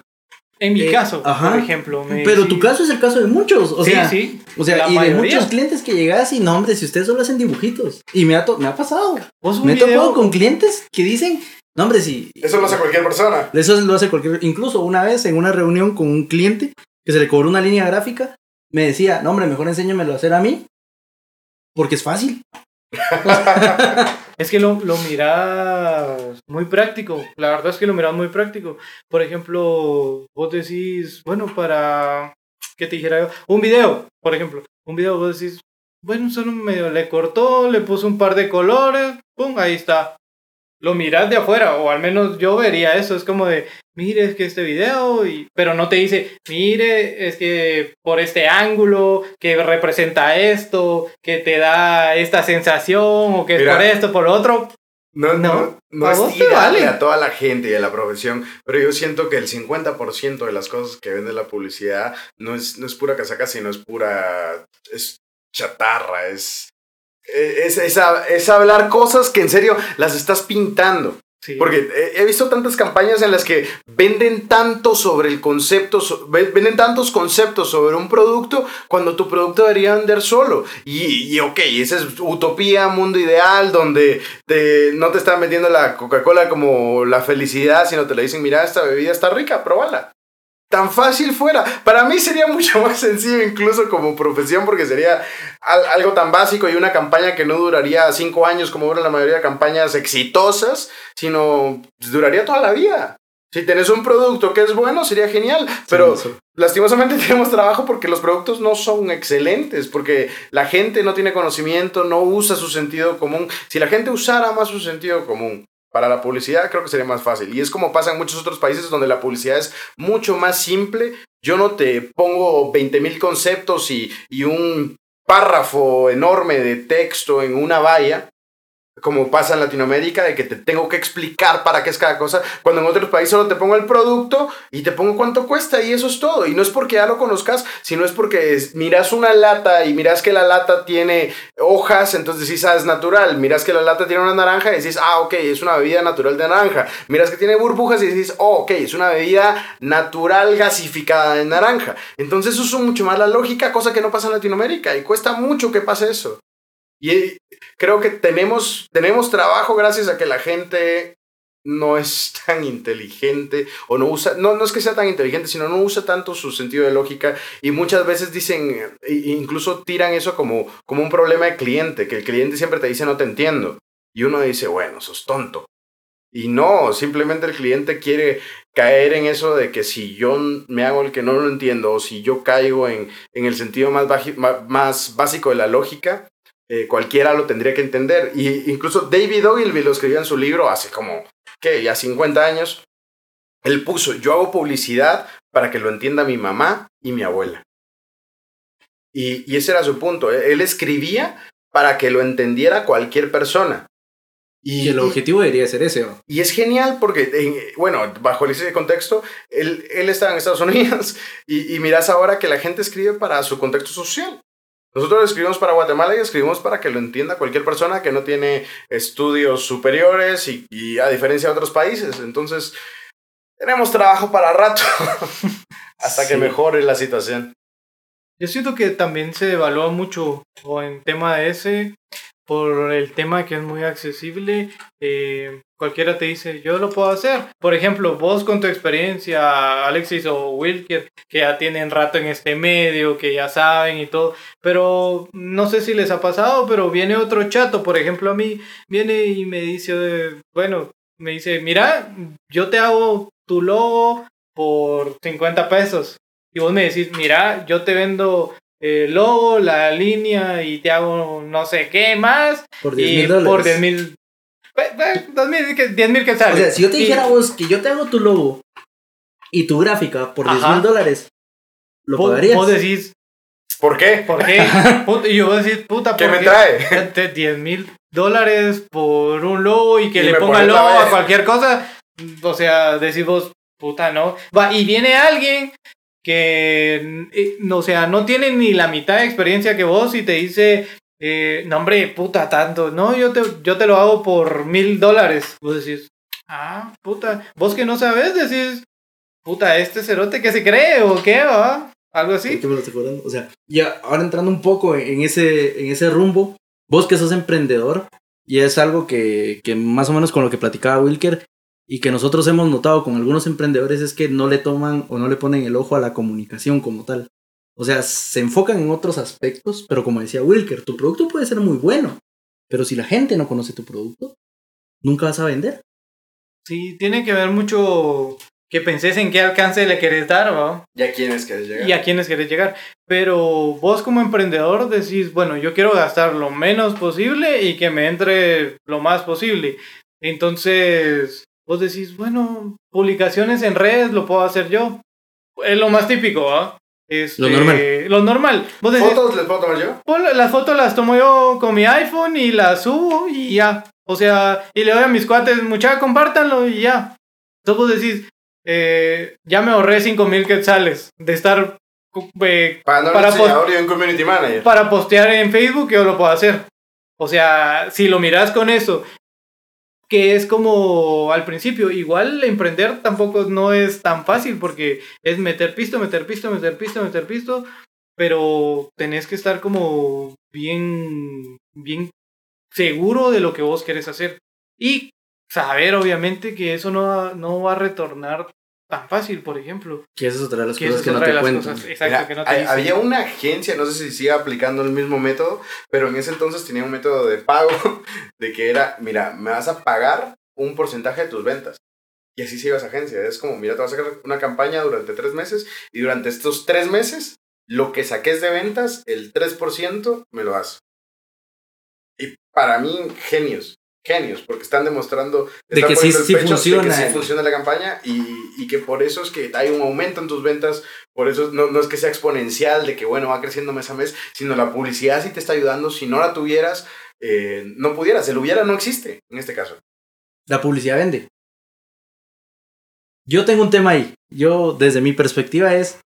En mi Eh, caso, ajá. por ejemplo. me Pero decís- tu caso es el caso de muchos. O sí, sea, sí. O sea, y de mayoría. muchos clientes que llegas y no, hombre, si ustedes solo hacen dibujitos. Y me ha, to- me ha pasado. Me he topado con clientes que dicen, no, hombre, si. Eso lo hace cualquier persona. Eso lo hace cualquier. Incluso una vez en una reunión con un cliente que se le cobró una línea gráfica, me decía, no, hombre, mejor enséñamelo a hacer a mí. Porque es fácil. Es que lo, lo miras muy práctico. La verdad es que lo miras muy práctico. Por ejemplo, vos decís, bueno, para. ¿Qué te dijera yo? Un video, por ejemplo. Un video, vos decís, bueno, solo medio le cortó, le puso un par de colores, pum, ahí está. Lo miras de afuera, o al menos yo vería eso. Es como de, mire, es que este video, y... pero no te dice, mire, es que por este ángulo, que representa esto, que te da esta sensación, o que es por esto, por lo otro. No, no, No, no, es vale. a toda la gente y a la profesión, pero yo siento que el 50% de las cosas que vende la publicidad no es, no es pura casaca, sino es pura, es chatarra, es, es, es, a- es hablar cosas que en serio las estás pintando. Sí. Porque he, visto tantas campañas en las que venden tanto sobre el concepto, venden tantos conceptos sobre un producto cuando tu producto debería vender solo. Y, y ok, esa es utopía, mundo ideal, donde te- no te están vendiendo la Coca-Cola como la felicidad, sino te le dicen, mira, esta bebida está rica, pruébala. Tan fácil fuera. Para mí sería mucho más sencillo incluso como profesión porque sería al- algo tan básico y una campaña que no duraría cinco años como duran la mayoría de campañas exitosas, sino duraría toda la vida. Si tenés un producto que es bueno, sería genial, pero Sí, lastimosamente tenemos trabajo porque los productos no son excelentes, porque la gente no tiene conocimiento, no usa su sentido común. Si la gente usara más su sentido común para la publicidad, creo que sería más fácil. Y es como pasa en muchos otros países donde la publicidad es mucho más simple. Yo no te pongo 20 mil conceptos y, y un párrafo enorme de texto en una valla. Como pasa en Latinoamérica, de que te tengo que explicar para qué es cada cosa, cuando en otros países solo te pongo el producto y te pongo cuánto cuesta y eso es todo. Y no es porque ya lo conozcas, sino es porque miras una lata y miras que la lata tiene hojas, entonces decís, ah, es natural. Miras que la lata tiene una naranja y decís, ah, ok, es una bebida natural de naranja. Miras que tiene burbujas y decís, oh, ok, es una bebida natural gasificada de naranja. Entonces uso mucho más la lógica, cosa que no pasa en Latinoamérica y cuesta mucho que pase eso. Y eh, creo que tenemos, tenemos trabajo gracias a que la gente no es tan inteligente o no usa, no, no es que sea tan inteligente, sino no usa tanto su sentido de lógica y muchas veces dicen, e- e incluso tiran eso como, como un problema de cliente, que el cliente siempre te dice no te entiendo y uno dice, bueno, sos tonto. Y no, simplemente el cliente quiere caer en eso de que si yo me hago el que no lo entiendo o si yo caigo en, en el sentido más, más básico de la lógica, eh, cualquiera lo tendría que entender. Y incluso David Ogilvy lo escribió en su libro hace como, ¿qué? Ya 50 años. Él puso, yo hago publicidad para que lo entienda mi mamá y mi abuela. Y, y ese era su punto. Él él escribía para que lo entendiera cualquier persona. Y el objetivo debería ser ese. Y es genial porque, eh, bueno, bajo ese contexto, él, él estaba en Estados Unidos y, y miras ahora que la gente escribe para su contexto social. Nosotros escribimos para Guatemala y escribimos para que lo entienda cualquier persona que no tiene estudios superiores y, y a diferencia de otros países. Entonces, tenemos trabajo para rato hasta que mejore la situación. Yo siento que también se evalúa mucho o en tema de ese por el tema que es muy accesible. eh, cualquiera te dice, yo lo puedo hacer. Por ejemplo, vos con tu experiencia, Alexis o Wilker, que ya tienen rato en este medio, que ya saben y todo. Pero no sé si les ha pasado, pero viene otro chato, por ejemplo, a mí viene y me dice, bueno, me dice, mira, yo te hago tu logo por 50 pesos. Y vos me decís, mira, yo te vendo el logo, la línea y te hago no sé qué más. Por 10 y mil dólares. por 10 mil. pe- pe- dos mil, que- 10 mil que O sea, si yo te dijera a vos que yo te hago tu logo y tu gráfica por 10 Ajá. mil dólares, ¿lo vos, pagarías? vos decís, ¿Por qué? ¿por qué? Puta, y yo voy a decir, puta, ¿Qué ¿por me qué? trae? Te- 10 mil dólares por un logo y que Y le ponga logo a cualquier cosa. O sea, decís vos, puta, no. Va, y viene alguien que, eh, o sea, no tiene ni la mitad de experiencia que vos y te dice, eh, no, hombre, puta, tanto. No, yo te, yo te lo hago por mil dólares. Vos decís, ah, puta. Vos que no sabes, decís, puta, este cerote que se cree o qué, va? Algo así. ¿Por qué me lo estoy? O sea, ya ahora entrando un poco en ese, en ese rumbo, vos que sos emprendedor, y es algo que, que más o menos con lo que platicaba Wilker, y que nosotros hemos notado con algunos emprendedores es que no le toman o no le ponen el ojo a la comunicación como tal. O sea, se enfocan en otros aspectos, pero como decía Wilker, tu producto puede ser muy bueno, pero si la gente no conoce tu producto, nunca vas a vender. Sí, tiene que ver mucho que penses en qué alcance le querés dar, ¿va? ¿Y a quiénes querés llegar? Y a quiénes querés llegar. Pero vos como emprendedor decís, bueno, yo quiero gastar lo menos posible y que me entre lo más posible. Entonces, vos decís, bueno, publicaciones en redes lo puedo hacer yo. Es lo más típico, ¿va? Este, Lo normal. Lo normal. Vos decís, ¿Fotos les puedo tomar yo? Pues las fotos las tomo yo con mi iPhone y las subo y ya. O sea, y le doy a mis cuates, muchachos, compártanlo y ya. Entonces vos decís, eh, ya me ahorré 5 mil quetzales de estar eh, Para no Para un community manager. para postear en Facebook, yo lo puedo hacer. O sea, si lo miras con eso, que es como al principio, igual emprender tampoco no es tan fácil porque es meter pisto, meter pisto, meter pisto, meter pisto, pero tenés que estar como bien, bien seguro de lo que vos querés hacer. Y saber, obviamente, que eso no no va a retornar tan fácil, por ejemplo. Que esa es otra de las cosas que no te cuentan. había una agencia, no sé si sigue aplicando el mismo método, pero en ese entonces tenía un método de pago de que era, mira, me vas a pagar un porcentaje de tus ventas. Y así se iba esa agencia. Es como, mira, te vas a sacar una campaña durante tres meses y durante estos tres meses, lo que saques de ventas, el 3% me lo das. Y para mí, genios. Genios, porque están demostrando De están que sí- poniendo el sí pecho de funciona. que sí funciona la campaña y, y que por eso es que hay un aumento en tus ventas, por eso no, no es que sea exponencial, de que bueno, va creciendo mes a mes, sino la publicidad sí te está ayudando. Si no la tuvieras, eh, no pudieras. El hubiera no existe en este caso. La publicidad vende. Yo tengo un tema ahí. Yo, desde mi perspectiva, es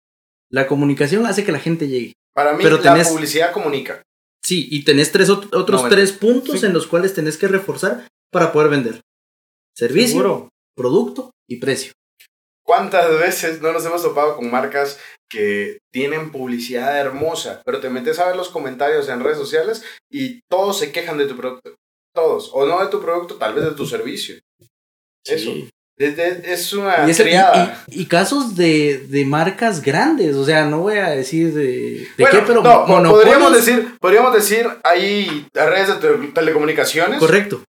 la comunicación hace que la gente llegue. Para mí, Pero la tenés- publicidad comunica. Sí, y tenés tres ot- otros No, tres puntos sí. en los cuales tenés que reforzar para poder vender. Servicio, Seguro. producto y precio. ¿Cuántas veces no nos hemos topado con marcas que tienen publicidad hermosa, pero te metes a ver los comentarios en redes sociales y todos se quejan de tu producto? Todos. O no de tu producto, tal vez de tu servicio. Eso. Sí. Es, es- es una Y, y- triada. y- y casos de, de marcas grandes, o sea, no voy a decir de, de Bueno, qué, pero no, podríamos decir, podríamos decir, hay redes de tele- telecomunicaciones. Correcto.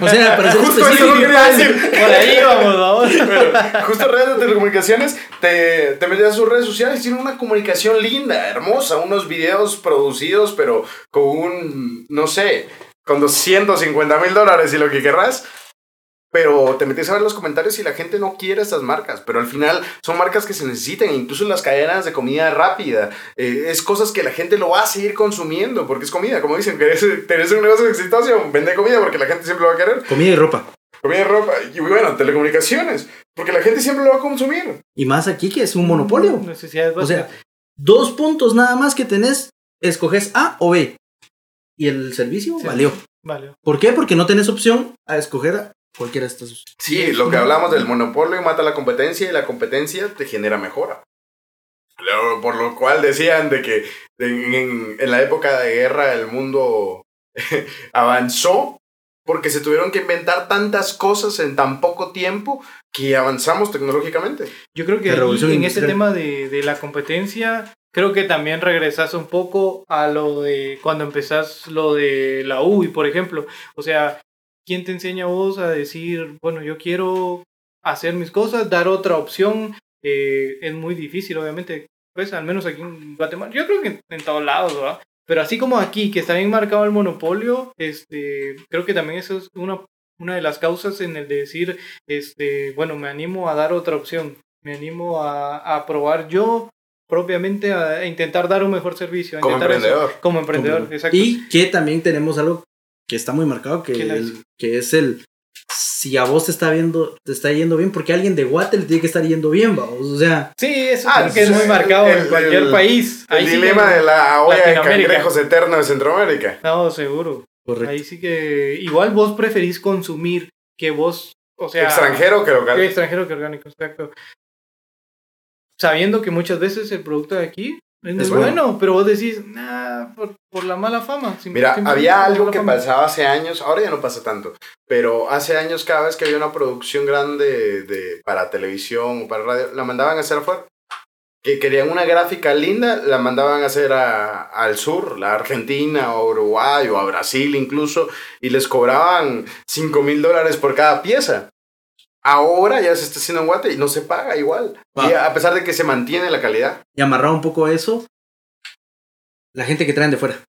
O sea, para ser Justo eso específico, no quería decir. Por ahí vamos, vamos. Pero justo redes de telecomunicaciones, te, te metes a sus redes sociales y tienen una comunicación linda, hermosa, unos videos producidos, pero con un, no sé, con 250 mil dólares y lo que querrás. Pero te metes a ver los comentarios y la gente no quiere estas marcas, pero al final son marcas que se necesitan, incluso en las cadenas de comida rápida. Eh, es cosas que la gente lo va a seguir consumiendo, porque es comida, como dicen, querés, tenés un negocio exitoso, vende comida porque la gente siempre lo va a querer. comida y ropa. Comida y ropa, y bueno, telecomunicaciones, porque la gente siempre lo va a consumir. Y más aquí que es un monopolio. Necesidades O sea, dos puntos nada más que tenés, escoges A o B. Y el servicio Sí. valió. Vale. ¿Por qué? Porque no tenés opción a escoger cualquiera de estos. Sí, lo que hablamos del monopolio mata la competencia y la competencia te genera mejora. Por lo cual decían de que en, en- en la época de guerra el mundo avanzó porque se tuvieron que inventar tantas cosas en tan poco tiempo que avanzamos tecnológicamente. Yo creo que en ese industrial. tema de, de la competencia, creo que también regresas un poco a lo de cuando empezás lo de la UI, por ejemplo. O sea, ¿quién te enseña a vos a decir, bueno, yo quiero hacer mis cosas, dar otra opción? Eh, es muy difícil, obviamente. Pues al menos aquí en Guatemala, yo creo que en, en todos lados, ¿verdad? Pero así como aquí, que está bien marcado el monopolio, este, creo que también eso es una, una de las causas en el de decir, este, bueno, me animo a dar otra opción, me animo a, a probar yo propiamente a intentar dar un mejor servicio. a Como intentar eso. emprendedor. como emprendedor, exacto. Y que también tenemos algo que está muy marcado, que, ¿Qué le el- que es el si a vos te está viendo, te está yendo bien, porque a alguien de Guate le tiene que estar yendo bien, vamos. O sea, Sí, eso Ah, que es sí, muy marcado el- en cualquier el- país. El Ahí dilema de la olla de cangrejos eterno de Centroamérica. No, seguro. correcto. Ahí sí que igual vos preferís consumir que vos, o sea... Extranjero que que extranjero que orgánico, exacto. sabiendo que muchas veces el producto de aquí es muy bueno. bueno. pero vos decís, nah, por, por la mala fama. Mira, había algo que fama. pasaba hace años, ahora ya no pasa tanto, pero hace años cada vez que había una producción grande de, para televisión o para radio, la mandaban a hacer afuera. Que querían una gráfica linda, la mandaban a hacer a- al sur, la Argentina o Uruguay o a Brasil incluso, y les cobraban 5 mil dólares por cada pieza. Ahora ya se está haciendo en Guate y no se paga igual. Y a pesar de que se mantiene la calidad. Y amarrado un poco a eso, la gente que traen de fuera.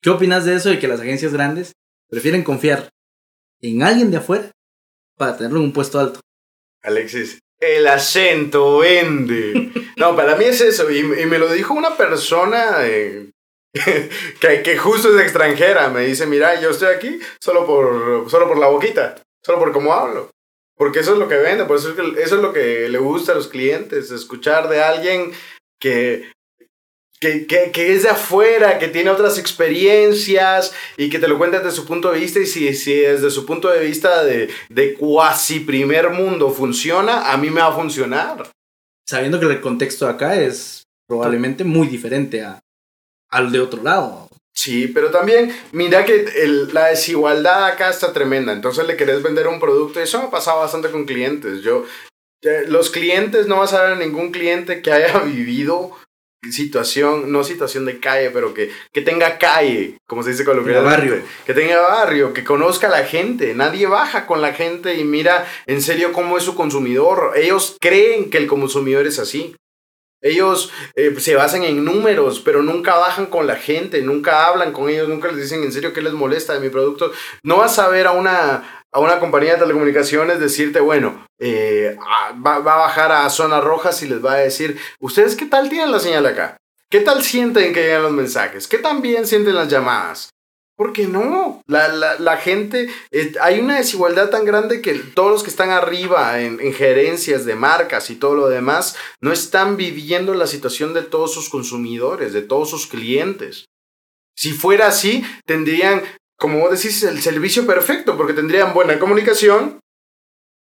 ¿Qué opinas de eso de que las agencias grandes prefieren confiar en alguien de afuera para tenerlo en un puesto alto? Alexis, el acento vende. No, para mí es eso. Y, y me lo dijo una persona eh, que, que justo es extranjera. Me dice, mira, yo estoy aquí solo por, solo por la boquita, solo por cómo hablo. Porque eso es lo que vende, por eso es, eso es lo que le gusta a los clientes, escuchar de alguien que, que, que, que es de afuera, que tiene otras experiencias y que te lo cuenta desde su punto de vista y si, si desde su punto de vista de, de cuasi primer mundo funciona, a mí me va a funcionar. Sabiendo que el contexto acá es probablemente muy diferente a, al de otro lado. Sí, pero también mira que el- la desigualdad acá está tremenda. Entonces le querés vender un producto y eso me ha pasado bastante con clientes. Yo, los clientes, no vas a ver a ningún cliente que haya vivido situación, no situación de calle, pero que, que tenga calle, como se dice coloquialmente. barrio. Que tenga barrio, que conozca a la gente. Nadie baja con la gente y mira en serio cómo es su consumidor. Ellos creen que el consumidor es así. Ellos eh, se basan en números, pero nunca bajan con la gente, nunca hablan con ellos, nunca les dicen en serio qué les molesta de mi producto. No vas a ver a una, a una compañía de telecomunicaciones decirte, bueno, eh, ah, va, va a bajar a zonas rojas y les va a decir, ¿ustedes qué tal tienen la señal acá? ¿Qué tal sienten que llegan los mensajes? ¿Qué tan bien sienten las llamadas? Porque no, la, la, la gente, eh, hay una desigualdad tan grande que todos los que están arriba en, en gerencias de marcas y todo lo demás no están viviendo la situación de todos sus consumidores, de todos sus clientes. Si fuera así, tendrían, como vos decís, el servicio perfecto, porque tendrían buena comunicación,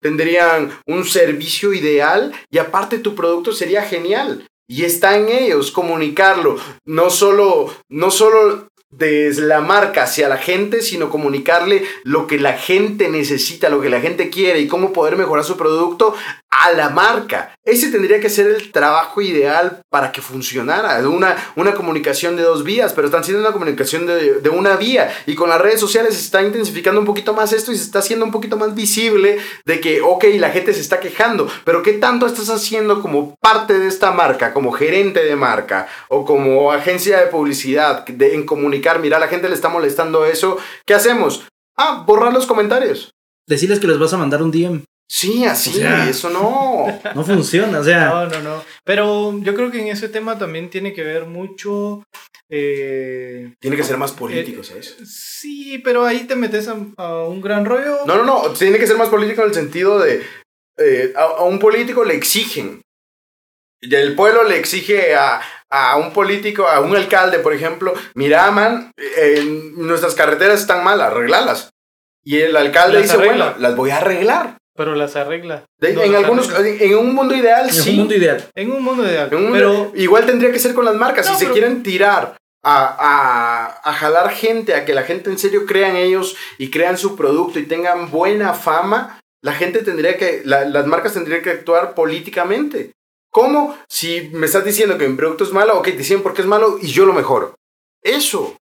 tendrían un servicio ideal y aparte tu producto sería genial. Y está en ellos comunicarlo, no solo, no solo desde la marca hacia la gente, sino comunicarle lo que la gente necesita, lo que la gente quiere y cómo poder mejorar su producto a la marca. Ese tendría que ser el trabajo ideal para que funcionara. Una, una comunicación de dos vías, pero están siendo una comunicación de, de una vía. Y con las redes sociales se está intensificando un poquito más esto y se está haciendo un poquito más visible de que, ok, la gente se está quejando, pero ¿qué tanto estás haciendo como parte de esta marca, como gerente de marca o como agencia de publicidad de, en comunicar, mira, la gente le está molestando eso? ¿Qué hacemos? Ah, borrar los comentarios. Decirles que les vas a mandar un DM. Sí, así, O sea. eso no. No funciona, o sea, No, no, no. Pero yo creo que en ese tema también tiene que ver mucho. eh, Tiene que ser más político, ¿sabes? sí, pero ahí te metes a, a un gran rollo. No, no, no, tiene que ser más político en el sentido de eh, a, a un político le exigen. Y el pueblo le exige a, a un político, a un alcalde, por ejemplo, mira, man, eh, nuestras carreteras están mal, arreglalas. Y el alcalde Las dice, arregla. bueno, las voy a arreglar. Pero las arregla. De- No, en las algunos, arregla. en un mundo ideal, sí. un mundo ideal. En un mundo ideal. En un- pero igual tendría que ser con las marcas. No, si se quieren tirar a, a, a jalar gente, a que la gente en serio crea en ellos y crean su producto y tengan buena fama, la gente tendría que, la- las marcas tendrían que actuar políticamente. ¿Cómo? Si me estás diciendo que mi producto es malo, ok, te dicen por qué es malo y yo lo mejoro. Eso.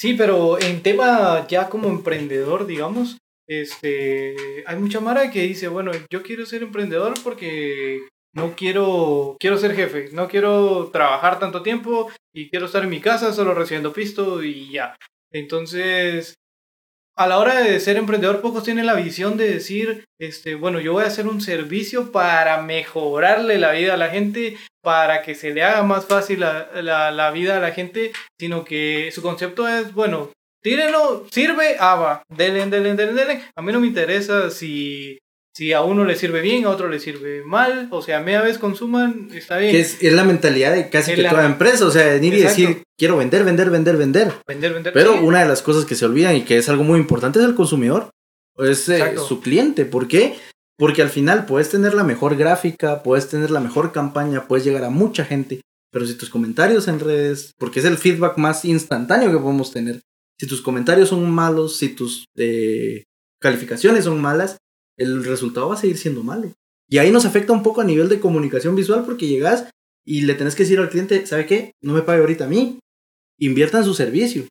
Sí, pero en tema ya como emprendedor, digamos, este, hay mucha mara que dice, bueno, yo quiero ser emprendedor porque no quiero, quiero ser jefe, no quiero trabajar tanto tiempo y quiero estar en mi casa solo recibiendo pisto y ya. Entonces, a la hora de ser emprendedor, pocos tienen la visión de decir, este, bueno, yo voy a hacer un servicio para mejorarle la vida a la gente, para que se le haga más fácil la, la, la vida a la gente, sino que su concepto es, bueno, tírenlo, sirve, ah, va, denle, denle, denle, denle. A mí no me interesa si, si a uno le sirve bien, a otro le sirve mal, o sea, media vez consuman, está bien. Que es, es la mentalidad de casi Es que la- toda empresa, o sea, venir y decir, quiero vender, vender, vender, vender. Vender, vender. Pero sí. una de las cosas que se olvidan y que es algo muy importante es el consumidor, es eh, su cliente. ¿Por qué? Porque al final puedes tener la mejor gráfica, puedes tener la mejor campaña, puedes llegar a mucha gente, pero si tus comentarios en redes, porque es el feedback más instantáneo que podemos tener, si tus comentarios son malos, si tus eh, calificaciones son malas, el resultado va a seguir siendo malo. Y ahí nos afecta un poco a nivel de comunicación visual porque llegas y le tenés que decir al cliente, ¿sabe qué? No me pague ahorita a mí. Invierta en su servicio.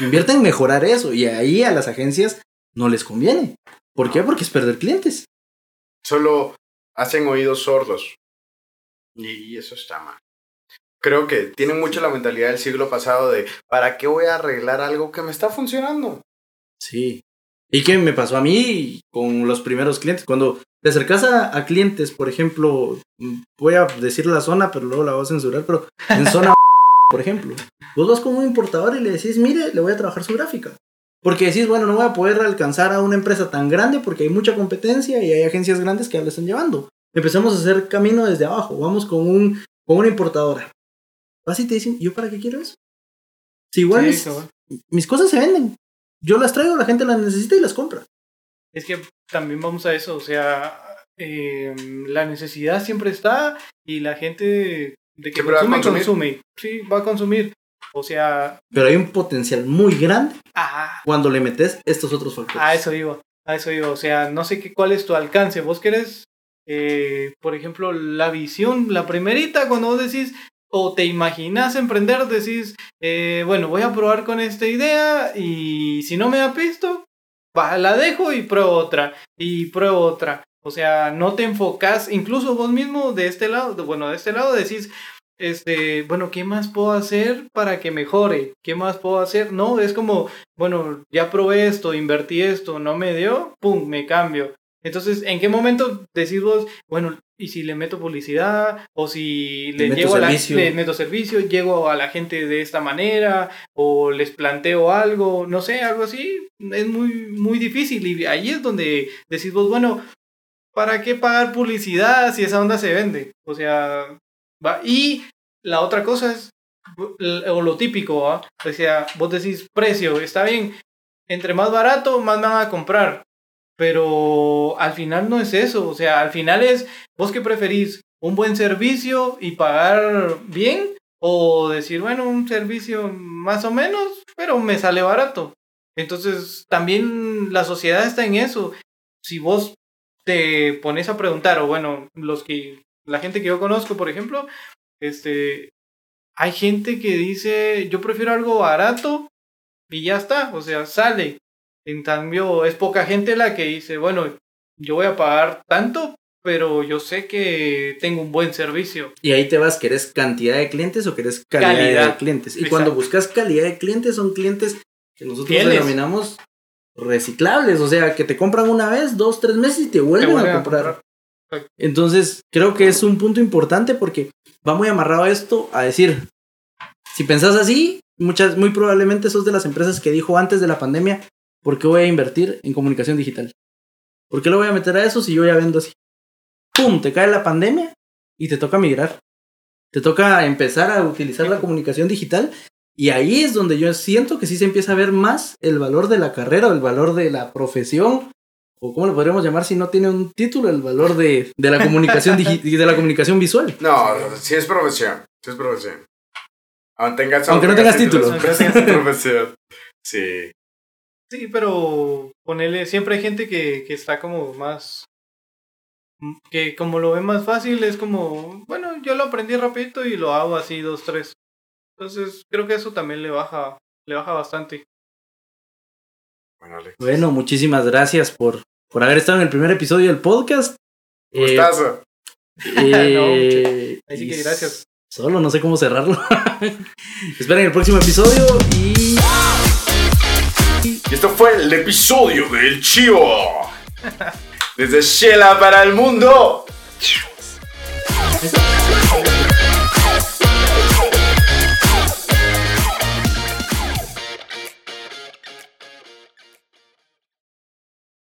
Invierta en mejorar eso. Y ahí a las agencias no les conviene. ¿Por qué? Porque es perder clientes. Solo hacen oídos sordos. Y eso está mal. Creo que tienen mucho la mentalidad del siglo pasado de ¿para qué voy a arreglar algo que me está funcionando? Sí. ¿Y qué me pasó a mí con los primeros clientes? Cuando te acercas a, a clientes, por ejemplo, mm, voy a decir la zona, pero luego la voy a censurar, pero en zona, por ejemplo, vos vas con un importador y le decís, mire, le voy a trabajar su gráfica. Porque decís, bueno, no voy a poder alcanzar a una empresa tan grande porque hay mucha competencia y hay agencias grandes que ya lo están llevando. Empezamos a hacer camino desde abajo. Vamos con, un, con una importadora. Vas y te dicen, ¿yo para qué quiero eso? Si igual Sí, mis, cosas se venden. Yo las traigo, la gente las necesita y las compra. Es que también vamos a eso, o sea, eh, la necesidad siempre está y la gente de que Siempre va a consume, consumir. consume. Sí, va a consumir. O sea, Pero hay un potencial muy grande ah, cuando le metes estos otros factores. a eso iba, a eso iba. O sea, no sé qué, cuál es tu alcance. Vos querés, eh, por ejemplo, la visión, la primerita, cuando vos decís, o te imaginas emprender, decís, eh, bueno, voy a probar con esta idea y si no me da pisto, la dejo y pruebo otra, y pruebo otra. O sea, no te enfocas, incluso vos mismo de este lado, bueno, de este lado decís, este, bueno, ¿qué más puedo hacer para que mejore? ¿Qué más puedo hacer? No, es como, bueno, ya probé esto, invertí esto, no me dio, pum, me cambio. Entonces, ¿en qué momento decís vos, bueno, y si le meto publicidad, o si Le llego a la, le meto servicio, llego a la gente de esta manera, o les planteo algo, no sé, algo así, es muy, muy difícil. Y ahí es donde decís vos, bueno, ¿para qué pagar publicidad si esa onda se vende? O sea, va. Y la otra cosa es, o lo típico, ¿va? O sea, vos decís precio, está bien, entre más barato, más me van a comprar. Pero al final no es eso, o sea, al final es, vos qué preferís, un buen servicio y pagar bien, o decir, bueno, un servicio más o menos, pero me sale barato. Entonces, también la sociedad está en eso. Si vos te pones a preguntar, o bueno, los que, la gente que yo conozco, por ejemplo, este, hay gente que dice, yo prefiero algo barato y ya está, o sea, sale. En cambio, es poca gente la que dice, bueno, yo voy a pagar tanto, pero yo sé que tengo un buen servicio. Y ahí te vas, ¿querés cantidad de clientes o querés calidad, Calidad. de clientes? Y Exacto. cuando buscas calidad de clientes, son clientes que nosotros denominamos reciclables. O sea, que te compran una vez, dos, tres meses y te vuelven, Te vuelven a a comprar. comprar. Entonces, creo que es un punto importante porque va muy amarrado a esto a decir, si pensás así, muchas, muy probablemente sos de las empresas que dijo antes de la pandemia, ¿por qué voy a invertir en comunicación digital? ¿Por qué lo voy a meter a eso si yo ya vendo así? ¡Pum! Te cae la pandemia y te toca migrar. Te toca empezar a utilizar la comunicación digital y ahí es donde yo siento que sí se empieza a ver más el valor de la carrera o el valor de la profesión o cómo lo podríamos llamar si no tiene un título, el valor de, de la comunicación de la comunicación visual. No, sí es profesión. Sí es profesión. Aunque, tengas, Aunque no tengas título. Profesión. Sí. Sí, pero ponele, siempre hay gente que, que está como más, que como lo ve más fácil, es como, bueno, yo lo aprendí rapidito y lo hago así, dos, tres. Entonces, creo que eso también le baja, le baja bastante. Bueno, Alex. Bueno, muchísimas gracias por, por haber estado en el primer episodio del podcast. Eh, Gustazo. eh, Ahí sí y que gracias. Solo no sé cómo cerrarlo. Esperen el próximo episodio y y esto fue el episodio del Chivo. Desde Shela para el mundo.